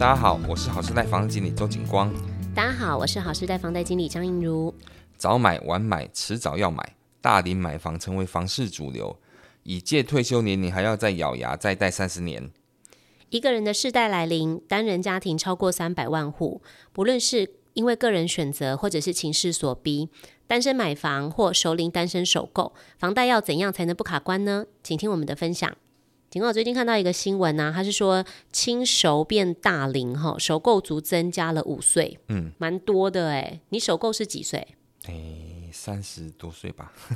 大家好，我是好时代房经理周景光。大家好，我是好时代房贷经理张映如。早买晚买，迟早要买，大龄买房成为房市主流，已届退休年龄还要再咬牙再贷三十年。一个人的世代来临，单人家庭超过三百万户，不论是因为个人选择或者是情势所逼，单身买房或熟龄单身首购，房贷要怎样才能不卡关呢？请听我们的分享。警告，我最近看到一个新闻啊，他是说轻熟变大龄哈，首购族增加了五岁，嗯，蛮多的哎。你首购是几岁？欸三十多岁吧，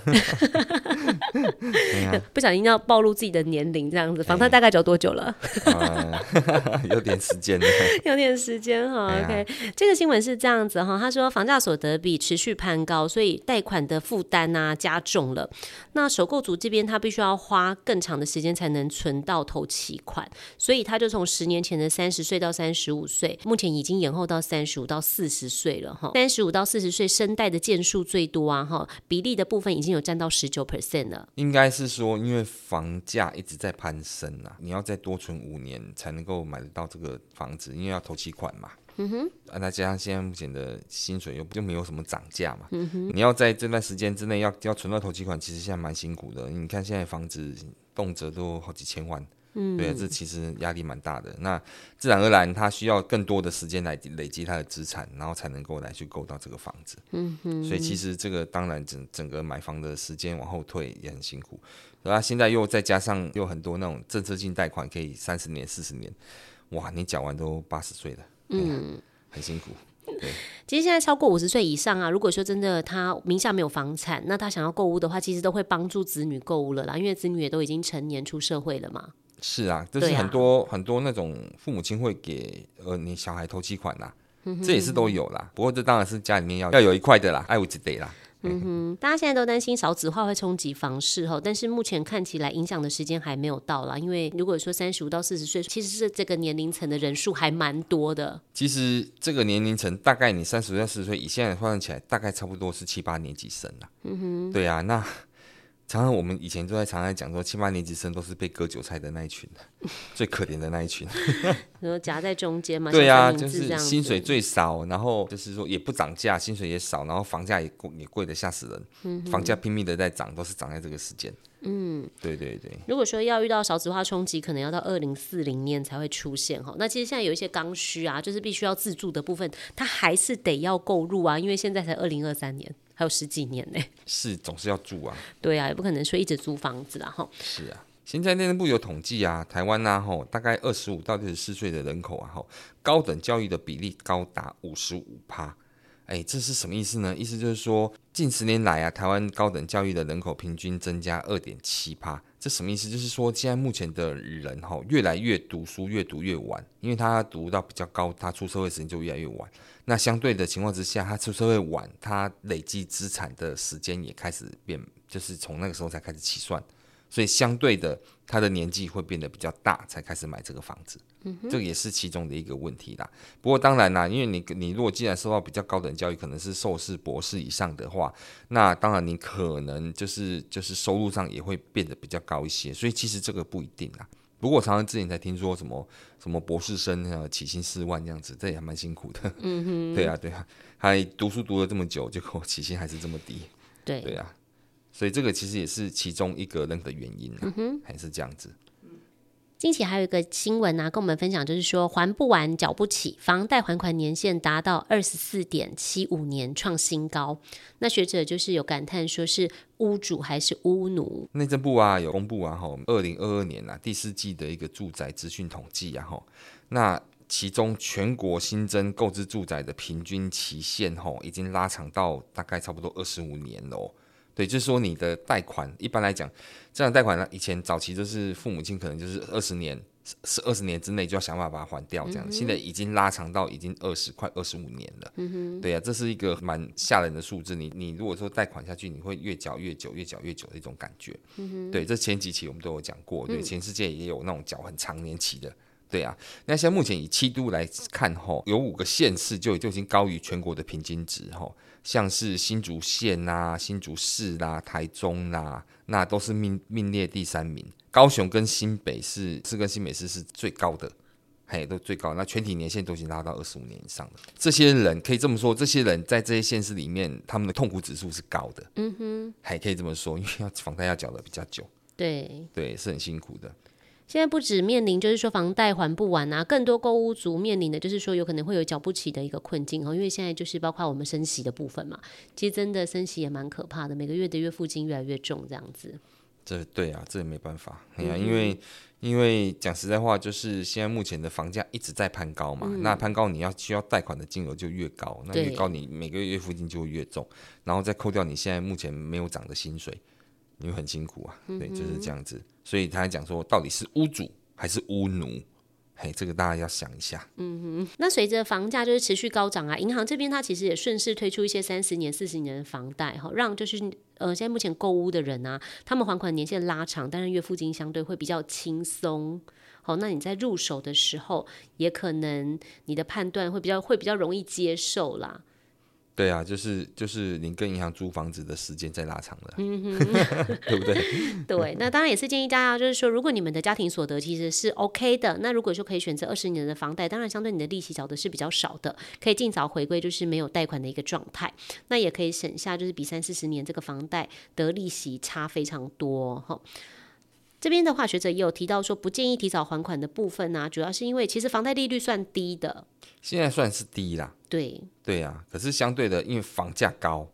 不小心要暴露自己的年龄，这样子，房贷大概缴多久了？有点时间了，有点时间哈。OK，这个新闻是这样子哈，他说房价所得比持续攀高，所以贷款的负担啊加重了。那首购族这边他必须要花更长的时间才能存到头期款，所以他就从十年前的三十岁到三十五岁，目前已经延后到三十五到四十岁了哈。三十五到四十岁生贷的件数最多。哇哈，比例的部分已经有占到十九 percent 了。应该是说，因为房价一直在攀升啊，你要再多存五年才能够买得到这个房子，因为要投期款嘛。嗯哼，啊，再加上现在目前的薪水又就没有什么涨价嘛。嗯哼，你要在这段时间之内要要存到投期款，其实现在蛮辛苦的。你看现在房子动辄都好几千万。嗯，对，这其实压力蛮大的。那自然而然，他需要更多的时间来累积他的资产，然后才能够来去购到这个房子。嗯哼。所以其实这个当然整整个买房的时间往后退也很辛苦。然后现在又再加上又很多那种政策性贷款，可以三十年、四十年，哇，你缴完都八十岁了，嗯，很辛苦。对。其实现在超过五十岁以上啊，如果说真的他名下没有房产，那他想要购物的话，其实都会帮助子女购物了啦，因为子女也都已经成年出社会了嘛。是啊，就是很多、啊、很多那种父母亲会给呃你小孩投期款呐、这也是都有啦。不过这当然是家里面要要有一块的啦，爱屋及得啦。嗯哼，大家现在都担心少子化会冲击房市哈，但是目前看起来影响的时间还没有到啦。因为如果说三十五到四十岁，其实是这个年龄层的人数还蛮多的。其实这个年龄层大概你三十五到四十岁，以现在换算起来，大概差不多是七八年级生啦。嗯哼，对啊，那。常常我们以前都在常常讲说，七八年级生都是被割韭菜的那一群，最可怜的那一群。说夹在中间嘛？对呀、啊，就是薪水最少，然后就是说也不涨价，薪水也少，然后房价也贵，也贵的吓死人。嗯，房价拼命的在涨，都是涨在这个时间。嗯，对对对。如果说要遇到少子化冲击，可能要到二零四零年才会出现哈。那其实现在有一些刚需啊，就是必须要自住的部分，它还是得要购入啊，因为现在才二零二三年。还有十几年呢，是总是要住啊，对啊，也不可能说一直租房子啊哈。是啊，现在内政部有统计啊，台湾呐吼，大概二十五到六十四岁的人口啊吼，高等教育的比例高达五十五趴，哎，这是什么意思呢？意思就是说，近十年来啊，台湾高等教育的人口平均增加二点七趴，这什么意思？就是说，现在目前的人吼，越来越读书，越读越晚，因为他读到比较高，他出社会时间就越来越晚。那相对的情况之下，他出社会晚，他累积资产的时间也开始变，就是从那个时候才开始起算，所以相对的，他的年纪会变得比较大，才开始买这个房子。嗯，这个也是其中的一个问题啦。不过当然啦，因为你你如果既然受到比较高等教育，可能是硕士、博士以上的话，那当然你可能就是就是收入上也会变得比较高一些，所以其实这个不一定啦。不过我常常之前才听说什么什么博士生啊，起薪四万这样子，这也还蛮辛苦的。嗯哼，对啊，对啊，还读书读了这么久，结果起薪还是这么低。对，对啊，所以这个其实也是其中一个那个原因啊，嗯哼，还是这样子。近期还有一个新闻呢、啊，跟我们分享，就是说还不完、缴不起，房贷还款年限达到二十四点七五年，创新高。那学者就是有感叹，说是屋主还是屋奴？内政部啊有公布啊，吼，二零二二年啊第四季的一个住宅资讯统计啊，哈，那其中全国新增购置住宅的平均期限，吼，已经拉长到大概差不多二十五年了。对，就是说你的贷款，一般来讲，这样贷款呢，以前早期就是父母亲可能就是二十年，是二十年之内就要想办法把它还掉，这样，嗯、现在已经拉长到已经二十快二十五年了。嗯哼，对呀、啊，这是一个蛮吓人的数字。你你如果说贷款下去，你会越缴越久，越缴越久的一种感觉。嗯哼，对，这前几期我们都有讲过，对，全世界也有那种缴很长年期的。对啊，那现在目前以七都来看吼，有五个县市就就已经高于全国的平均值吼，像是新竹县呐、啊、新竹市啦、啊、台中啦、啊，那都是名名列第三名。高雄跟新北市是跟新北市是最高的，嘿，都最高。那全体年限都已经拉到二十五年以上了。这些人可以这么说，这些人在这些县市里面，他们的痛苦指数是高的。嗯哼，还可以这么说，因为要房贷要缴的比较久。对对，是很辛苦的。现在不止面临就是说房贷还不完啊，更多购屋族面临的就是说有可能会有缴不起的一个困境哦。因为现在就是包括我们升息的部分嘛，其实真的升息也蛮可怕的，每个月的月付金越来越重，这样子。这对啊，这也没办法。哎呀、啊，因为因为讲实在话，就是现在目前的房价一直在攀高嘛，嗯、那攀高你要需要贷款的金额就越高，那越高你每个月月付金就会越重，然后再扣掉你现在目前没有涨的薪水。因为很辛苦啊，对，就是这样子，所以他还讲说，到底是屋主还是屋奴？嘿，这个大家要想一下。嗯哼，那随着房价就是持续高涨啊，银行这边它其实也顺势推出一些三十年、四十年的房贷，哈，让就是呃现在目前购屋的人啊，他们还款年限拉长，但是月付金相对会比较轻松。好，那你在入手的时候，也可能你的判断会比较会比较容易接受啦。对啊，就是就是您跟银行租房子的时间在拉长了，嗯、哼对不对？对，那当然也是建议大家，就是说，如果你们的家庭所得其实是 OK 的，那如果说可以选择二十年的房贷，当然相对你的利息缴的是比较少的，可以尽早回归就是没有贷款的一个状态，那也可以省下就是比三四十年这个房贷的利息差非常多哈。这边的话，学者也有提到说，不建议提早还款的部分呢、啊，主要是因为其实房贷利率算低的，现在算是低啦。对对呀、啊，可是相对的，因为房价高，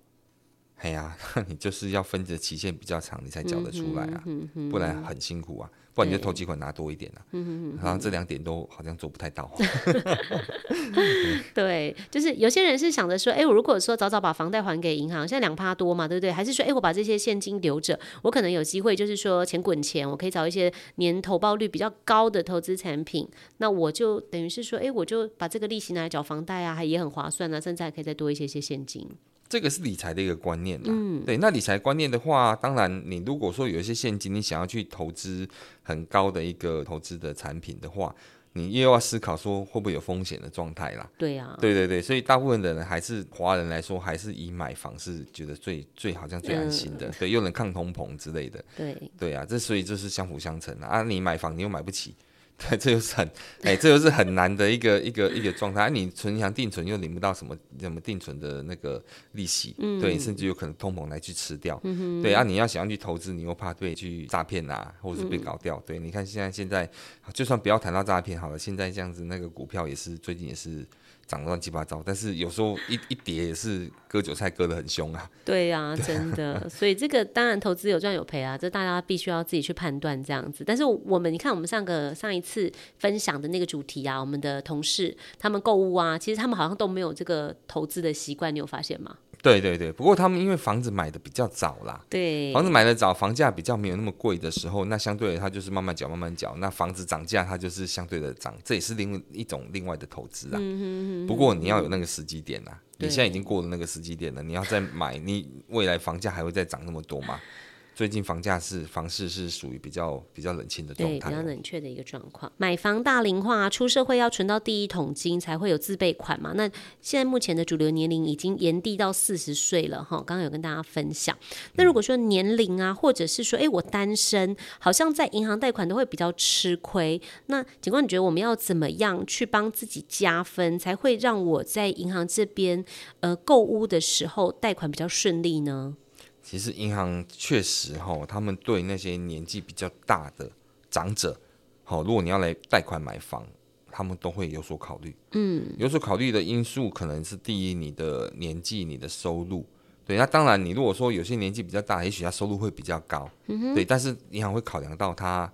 哎呀，你就是要分的期限比较长，你才缴得出来啊，嗯、哼哼哼不然很辛苦啊。不然你就投机款拿多一点啊，嗯、然后这两点都好像做不太到。对，就是有些人是想着说，哎、欸，我如果说早早把房贷还给银行，现在两趴多嘛，对不对？还是说，哎、欸，我把这些现金留着，我可能有机会，就是说钱滚钱，我可以找一些年投报率比较高的投资产品，那我就等于是说，哎、欸，我就把这个利息拿来缴房贷啊，还也很划算啊，甚至还可以再多一些些现金。这个是理财的一个观念啦，嗯，对，那理财观念的话，当然你如果说有一些现金，你想要去投资很高的一个投资的产品的话，你又要思考说会不会有风险的状态啦。对呀、啊，对对对，所以大部分的人还是华人来说，还是以买房是觉得最最好像最安心的，嗯、对，又能抗通膨之类的。对对啊，这所以这是相辅相成的啊，你买房你又买不起。对，这就是很，哎、欸，这就是很难的一个一个一个状态。你存银行定存又领不到什么什么定存的那个利息，嗯、对，甚至有可能通膨来去吃掉。嗯、对啊，你要想要去投资，你又怕被去诈骗啊，或者是被搞掉。嗯、对，你看现在现在，就算不要谈到诈骗好了，现在这样子那个股票也是最近也是。涨得乱七八糟，但是有时候一 一跌也是割韭菜割得很凶啊。对呀、啊，真的，所以这个当然投资有赚有赔啊，这大家必须要自己去判断这样子。但是我们你看，我们上个上一次分享的那个主题啊，我们的同事他们购物啊，其实他们好像都没有这个投资的习惯，你有发现吗？对对对，不过他们因为房子买的比较早啦，对，房子买的早，房价比较没有那么贵的时候，那相对的他就是慢慢缴慢慢缴，那房子涨价它就是相对的涨，这也是另一种另外的投资啊。嗯、哼哼哼，不过你要有那个时机点啊，你现在已经过了那个时机点了，你要再买，你未来房价还会再涨那么多吗？最近房价是房市是属于比较比较冷清的状态，对，比较冷却的一个状况。买房大龄化，出社会要存到第一桶金才会有自备款嘛？那现在目前的主流年龄已经延递到四十岁了哈。刚刚有跟大家分享。那如果说年龄啊，或者是说，哎，我单身，好像在银行贷款都会比较吃亏。那警官，你觉得我们要怎么样去帮自己加分，才会让我在银行这边呃购屋的时候贷款比较顺利呢？其实银行确实哈，他们对那些年纪比较大的长者，好，如果你要来贷款买房，他们都会有所考虑。嗯，有所考虑的因素可能是第一，你的年纪、你的收入。对，那当然，你如果说有些年纪比较大，也许他收入会比较高。嗯哼，对，但是银行会考量到他。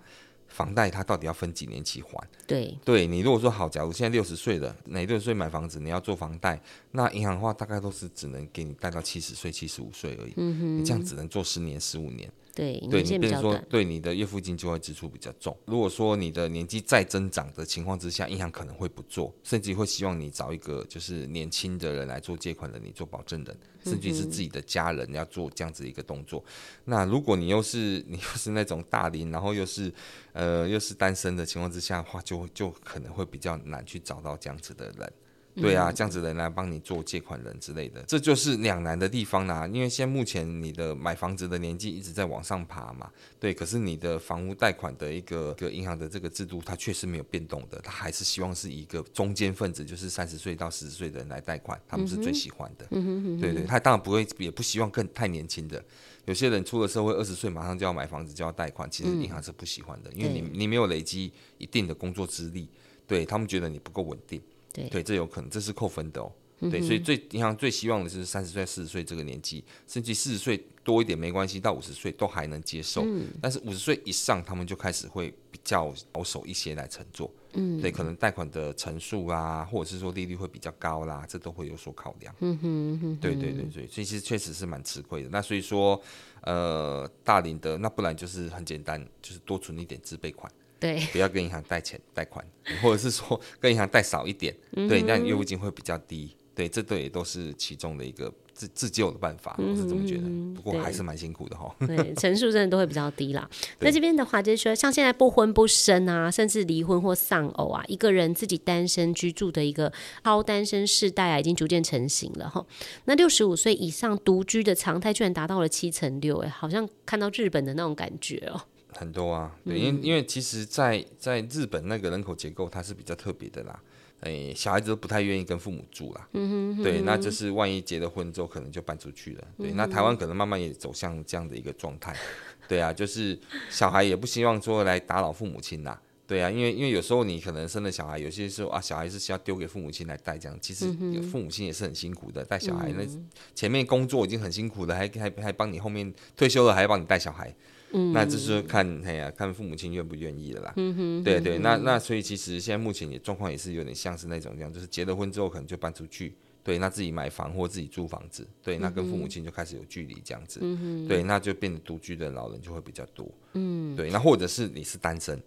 房贷它到底要分几年期还？对，对你如果说好，假如现在六十岁了，哪六十岁买房子，你要做房贷，那银行的话大概都是只能给你贷到七十岁、七十五岁而已。嗯哼，你这样只能做十年、十五年。对，对你变成说，对你的月付金就会支出比较重。如果说你的年纪再增长的情况之下，银行可能会不做，甚至会希望你找一个就是年轻的人来做借款人，你做保证人，甚至是自己的家人要做这样子一个动作。嗯、那如果你又是 你又是那种大龄，然后又是呃又是单身的情况之下的话，就就可能会比较难去找到这样子的人。对啊，这样子的人来帮你做借款人之类的，这就是两难的地方啦。因为现在目前你的买房子的年纪一直在往上爬嘛，对，可是你的房屋贷款的一个一个银行的这个制度，它确实没有变动的，它还是希望是一个中间分子，就是三十岁到四十岁的人来贷款，他们是最喜欢的。嗯哼，对，对对，他当然不会，也不希望更太年轻的。有些人出了社会，二十岁马上就要买房子，就要贷款，其实银行是不喜欢的，嗯、因为你你没有累积一定的工作资历，对他们觉得你不够稳定。对，对，这有可能，这是扣分的哦。嗯、对，所以最银行最希望的是三十岁、四十岁这个年纪，甚至四十岁多一点没关系，到五十岁都还能接受。嗯、但是五十岁以上，他们就开始会比较保守一些来乘坐。嗯，对，可能贷款的成数啊，或者是说利率会比较高啦，这都会有所考量。嗯哼，哼，对对对对，所以其实确实是蛮吃亏的。那所以说，呃，大龄的那不然就是很简单，就是多存一点自备款。对，不要跟银行贷钱贷款，或者是说跟银行贷少一点，对，那业务金会比较低。对，这对也都是其中的一个自自救的办法，我是这么觉得。不过还是蛮辛苦的哈。对，成数真的都会比较低啦。那这边的话就是说，像现在不婚不生啊，甚至离婚或丧偶啊，一个人自己单身居住的一个超单身世代啊，已经逐渐成型了哈。那六十五岁以上独居的常态居然达到了七成六，哎，好像看到日本的那种感觉哦。很多啊，对，因为因为其实在，在在日本那个人口结构，它是比较特别的啦。哎，小孩子都不太愿意跟父母住啦。嗯哼嗯哼，对，那就是万一结了婚之后，可能就搬出去了。对，那台湾可能慢慢也走向这样的一个状态。对啊，就是小孩也不希望说来打扰父母亲啦。对啊，因为因为有时候你可能生了小孩，有些时候啊，小孩是需要丢给父母亲来带这样。其实父母亲也是很辛苦的，带小孩那前面工作已经很辛苦了，还还还帮你后面退休了还要帮你带小孩。嗯、那就是看哎呀，看父母亲愿不愿意的啦。嗯哼，对对，那那所以其实现在目前也状况也是有点像是那种这样，就是结了婚之后可能就搬出去，对，那自己买房或自己租房子，对，那跟父母亲就开始有距离这样子。嗯哼，对，那就变得独居的老人就会比较多。嗯，对，那或者是你是单身，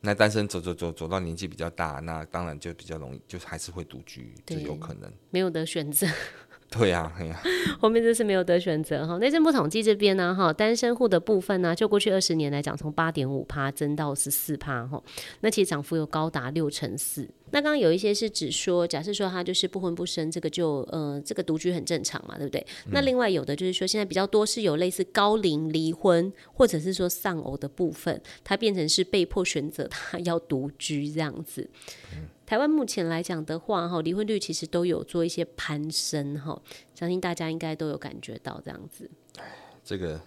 那单身走走走走到年纪比较大，那当然就比较容易，就还是会独居，就有可能没有得选择。对呀，对呀，后面这是没有得选择哈。内政部统计这边呢，哈，单身户的部分呢，就过去二十年来讲，从八点五趴增到十四趴哈。那其实涨幅有高达六成四。那刚刚有一些是指说，假设说他就是不婚不生，这个就呃，这个独居很正常嘛，对不对？嗯、那另外有的就是说，现在比较多是有类似高龄离婚，或者是说丧偶的部分，他变成是被迫选择他要独居这样子。嗯台湾目前来讲的话，哈，离婚率其实都有做一些攀升，哈，相信大家应该都有感觉到这样子。这个，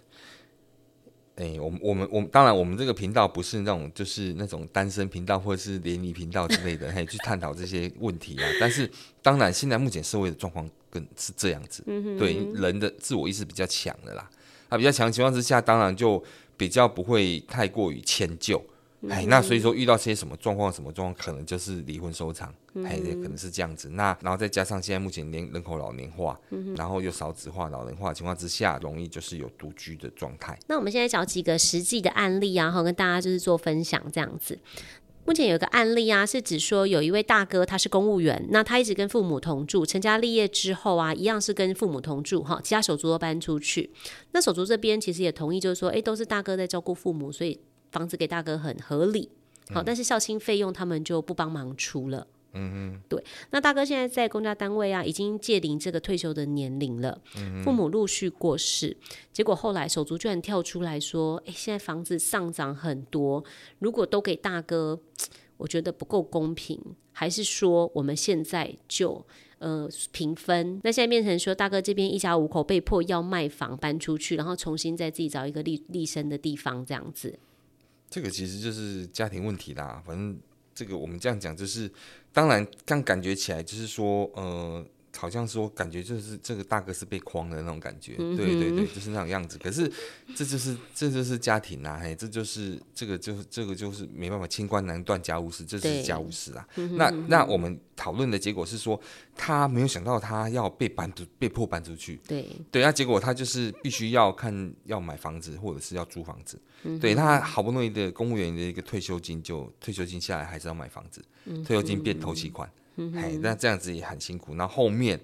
哎、欸，我们我们我们当然，我们这个频道不是那种就是那种单身频道或者是联谊频道之类的，嘿，去探讨这些问题啊。但是，当然，现在目前社会的状况更是这样子，对人的自我意识比较强的啦，啊，比较强的情况之下，当然就比较不会太过于迁就。哎，那所以说遇到些什么状况，什么状况，可能就是离婚收场，哎、嗯，可能是这样子。那然后再加上现在目前年人口老年化，嗯、然后又少子化、老龄化的情况之下，容易就是有独居的状态。那我们现在找几个实际的案例啊，然后跟大家就是做分享这样子。目前有个案例啊，是指说有一位大哥，他是公务员，那他一直跟父母同住，成家立业之后啊，一样是跟父母同住哈，其他手足都搬出去。那手足这边其实也同意，就是说，哎，都是大哥在照顾父母，所以。房子给大哥很合理，好，但是孝亲费用他们就不帮忙出了。嗯嗯，对。那大哥现在在公家单位啊，已经届临这个退休的年龄了。嗯哼，父母陆续过世，结果后来手足居然跳出来说：“哎，现在房子上涨很多，如果都给大哥，我觉得不够公平，还是说我们现在就呃平分？那现在变成说大哥这边一家五口被迫要卖房搬出去，然后重新再自己找一个立立身的地方，这样子。”这个其实就是家庭问题啦，反正这个我们这样讲就是，当然刚感觉起来就是说，呃。好像说感觉就是这个大哥是被诓的那种感觉，嗯、对对对，就是那种样子。可是这就是这就是家庭啊，嘿，这就是这个就是这个就是没办法，清官难断家务事，这是家务事啊。那那我们讨论的结果是说，他没有想到他要被搬出，被迫搬出去。对对，那结果他就是必须要看要买房子或者是要租房子。嗯、对他好不容易的公务员的一个退休金就退休金下来，还是要买房子，退休金变头期款。哎，那这样子也很辛苦。那后面，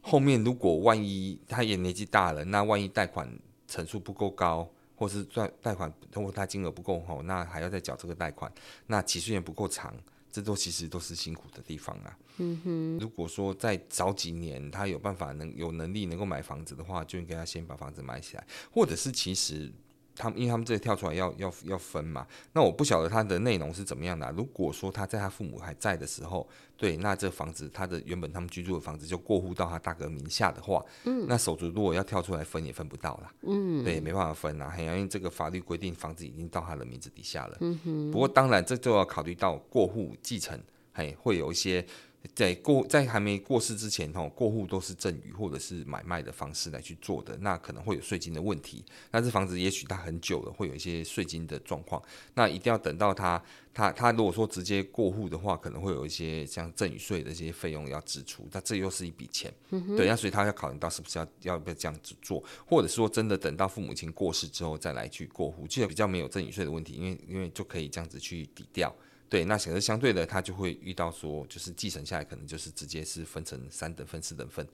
后面如果万一他也年纪大了，那万一贷款成数不够高，或是贷贷款通过他金额不够厚，那还要再缴这个贷款，那期限也不够长，这都其实都是辛苦的地方啊。嗯哼，如果说在早几年他有办法能有能力能够买房子的话，就应该要先把房子买起来，或者是其实。他们因为他们这里跳出来要要要分嘛，那我不晓得他的内容是怎么样的啊。如果说他在他父母还在的时候，对，那这房子他的原本他们居住的房子就过户到他大哥名下的话，嗯，那手足如果要跳出来分也分不到了，嗯，对，没办法分啊，因为这个法律规定房子已经到他的名字底下了，嗯哼。不过当然这就要考虑到过户继承，嘿，会有一些。在过在还没过世之前，吼过户都是赠与或者是买卖的方式来去做的，那可能会有税金的问题。那这房子也许它很久了，会有一些税金的状况。那一定要等到他他他如果说直接过户的话，可能会有一些像赠与税的一些费用要支出。那这又是一笔钱，嗯、对。那所以他要考虑到是不是要要不要这样子做，或者说真的等到父母亲过世之后再来去过户，就比较没有赠与税的问题，因为因为就可以这样子去抵掉。对，那显得相对的，他就会遇到说，就是继承下来可能就是直接是分成三等份、四等份，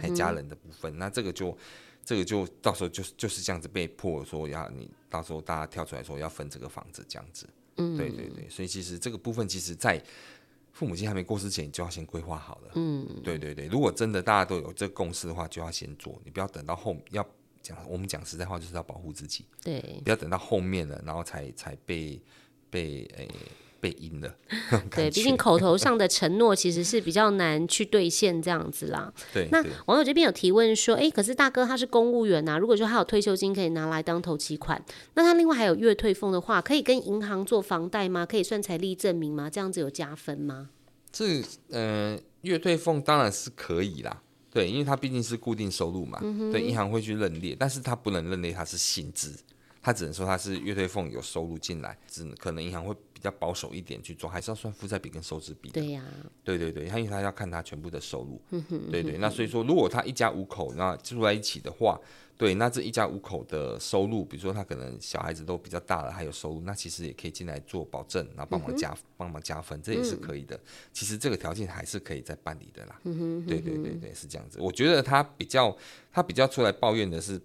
还家人的部分，那这个就这个就到时候就是就是这样子被迫说要你到时候大家跳出来说要分这个房子这样子，嗯，对对对，所以其实这个部分其实在父母亲还没过世前你就要先规划好了，嗯，对对对，如果真的大家都有这个共识的话，就要先做，你不要等到后要讲，我们讲实在话就是要保护自己，对，不要等到后面了，然后才才被被诶。被阴了，对，毕竟口头上的承诺其实是比较难去兑现这样子啦。对，那网友这边有提问说，哎、欸，可是大哥他是公务员呐、啊，如果说他有退休金可以拿来当头期款，那他另外还有月退俸的话，可以跟银行做房贷吗？可以算财力证明吗？这样子有加分吗？这呃，月退俸当然是可以啦，对，因为他毕竟是固定收入嘛，嗯、对，银行会去认列，但是他不能认列他是薪资，他只能说他是月退俸有收入进来，只可能银行会。比较保守一点去做，还是要算负债比跟收支比的。对呀、啊，对对对，他因为他要看他全部的收入。嗯哼，对对，那所以说，如果他一家五口那住在一起的话，对，那这一家五口的收入，比如说他可能小孩子都比较大了，还有收入，那其实也可以进来做保证，然后帮忙加帮、嗯、忙加分，这也是可以的。其实这个条件还是可以再办理的啦。嗯哼，对对对对，是这样子。我觉得他比较他比较出来抱怨的是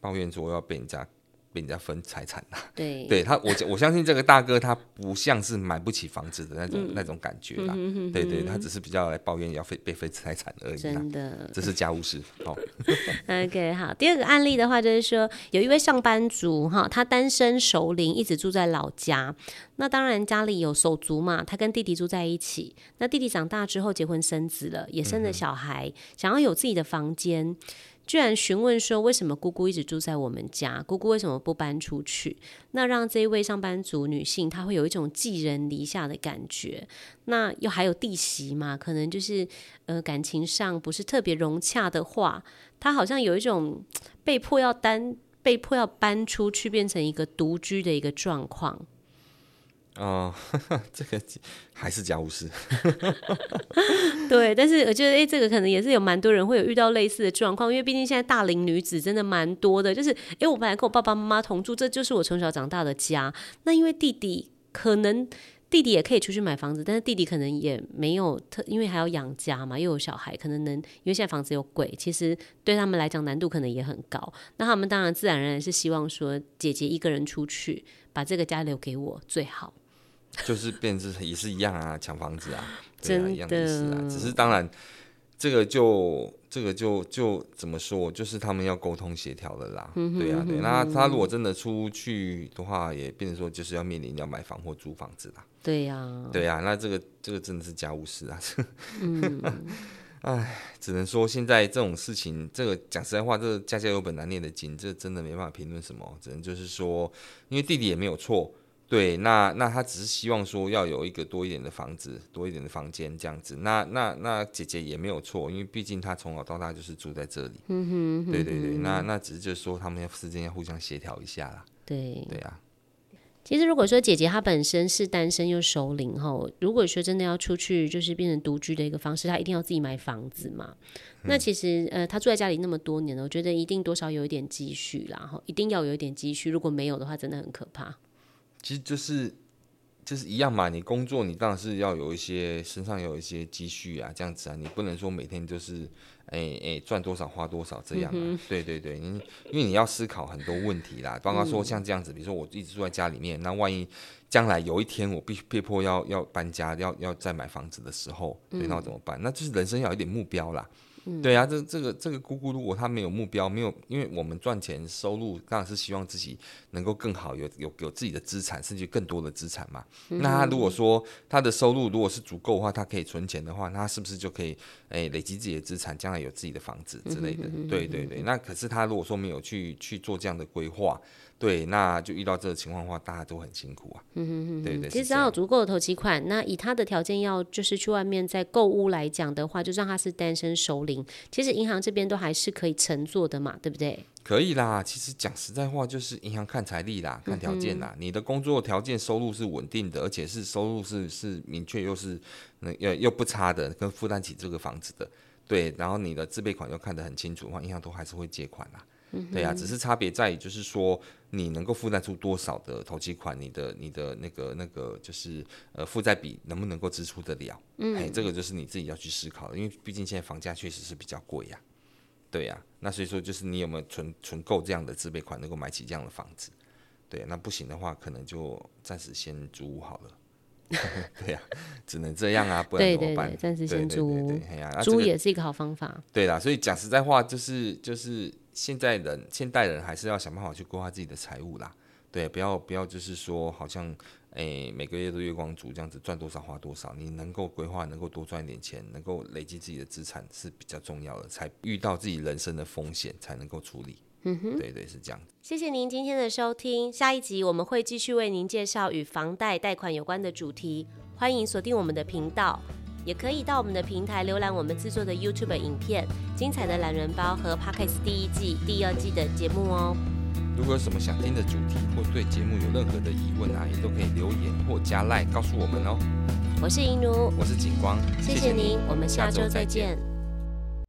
抱怨说要被人家。被人家分财产了，对，对他，我我相信这个大哥他不像是买不起房子的那种、嗯、那种感觉啦，嗯、对对，他只是比较来抱怨要被被分财产而已，真的，这是家务事。好，OK，好，第二个案例的话就是说，有一位上班族哈，他单身熟龄，一直住在老家，那当然家里有手足嘛，他跟弟弟住在一起，那弟弟长大之后结婚生子了，也生了小孩，嗯、想要有自己的房间。居然询问说，为什么姑姑一直住在我们家？姑姑为什么不搬出去？那让这一位上班族女性，她会有一种寄人篱下的感觉。那又还有弟媳嘛？可能就是呃感情上不是特别融洽的话，她好像有一种被迫要单被迫要搬出去，变成一个独居的一个状况。哦，这个还是家务事。对，但是我觉得，哎、这个可能也是有蛮多人会有遇到类似的状况，因为毕竟现在大龄女子真的蛮多的。就是，哎、欸，我本来跟我爸爸妈妈同住，这就是我从小长大的家。那因为弟弟可能弟弟也可以出去买房子，但是弟弟可能也没有特，因为还要养家嘛，又有小孩，可能能因为现在房子又贵，其实对他们来讲难度可能也很高。那他们当然自然而然是希望说，姐姐一个人出去，把这个家留给我最好。就是变质也是一样啊，抢房子啊，对啊，一样的意思啊。只是当然，这个就这个就就怎么说，就是他们要沟通协调的啦。嗯、对啊，对。那他如果真的出去的话，也变成说就是要面临要买房或租房子啦。对呀、啊，对呀、啊。那这个这个真的是家务事啊。嗯，哎，只能说现在这种事情，这个讲实在话，这个家家有本难念的经，这真的没办法评论什么。只能就是说，因为弟弟也没有错。对，那那他只是希望说要有一个多一点的房子，多一点的房间这样子。那那那姐姐也没有错，因为毕竟她从小到大就是住在这里。嗯哼，嗯哼，对对对，那那只是就是说他们要之间要互相协调一下啦。对对啊。其实如果说姐姐她本身是单身又熟龄后，如果说真的要出去，就是变成独居的一个方式，她一定要自己买房子嘛。嗯、那其实呃，她住在家里那么多年了，我觉得一定多少有一点积蓄啦，然后一定要有一点积蓄，如果没有的话，真的很可怕。其实就是，就是一样嘛，你工作你当然是要有一些身上有一些积蓄啊，这样子啊，你不能说每天就是哎哎赚多少花多少这样啊。嗯、对对对，因因为你要思考很多问题啦，包括说像这样子，比如说我一直住在家里面，那万一将来有一天我必须被迫要要搬家，要要再买房子的时候，对，那我怎么办？那就是人生要有一点目标啦。嗯、对啊，这这个这个姑姑，如果她没有目标，没有，因为我们赚钱收入当然是希望自己能够更好，有有有自己的资产，甚至更多的资产嘛。嗯、那她如果说她的收入如果是足够的话，她可以存钱的话，那她是不是就可以诶、欸、累积自己的资产，将来有自己的房子之类的？嗯、对对对。那可是他如果说没有去去做这样的规划。对，那就遇到这个情况的话，大家都很辛苦啊。嗯哼哼，对对。其实只要有足够的投期款，那以他的条件要就是去外面在购物来讲的话，就算他是单身熟龄，其实银行这边都还是可以乘坐的嘛，对不对？可以啦，其实讲实在话，就是银行看财力啦，看条件啦。嗯、你的工作条件、收入是稳定的，而且是收入是是明确又是那又又不差的，跟负担起这个房子的。对，然后你的自备款又看得很清楚的话，银行都还是会借款啦。嗯、对呀、啊，只是差别在于，就是说你能够负担出多少的投期款，你的你的那个那个就是呃负债比能不能够支出得了？嗯，哎，这个就是你自己要去思考的，因为毕竟现在房价确实是比较贵呀。对呀、啊，那所以说就是你有没有存存够这样的自备款，能够买起这样的房子？对，那不行的话，可能就暂时先租好了。对呀、啊，只能这样啊，不然怎么办？暂时先租，租也是一个好方法。对啦，所以讲实在话，就是就是。现在人，现代人还是要想办法去规划自己的财务啦，对，不要不要就是说好像，诶、欸，每个月都月光族这样子赚多少花多少，你能够规划，能够多赚一点钱，能够累积自己的资产是比较重要的，才遇到自己人生的风险才能够处理。嗯哼，对对是这样。谢谢您今天的收听，下一集我们会继续为您介绍与房贷贷款有关的主题，欢迎锁定我们的频道。也可以到我们的平台浏览我们制作的 YouTube 影片、精彩的懒人包和 Podcast 第一季、第二季的节目哦。如果有什么想听的主题，或对节目有任何的疑问啊，也都可以留言或加赖告诉我们哦。我是银如，我是景光，谢谢您，我们下周再见。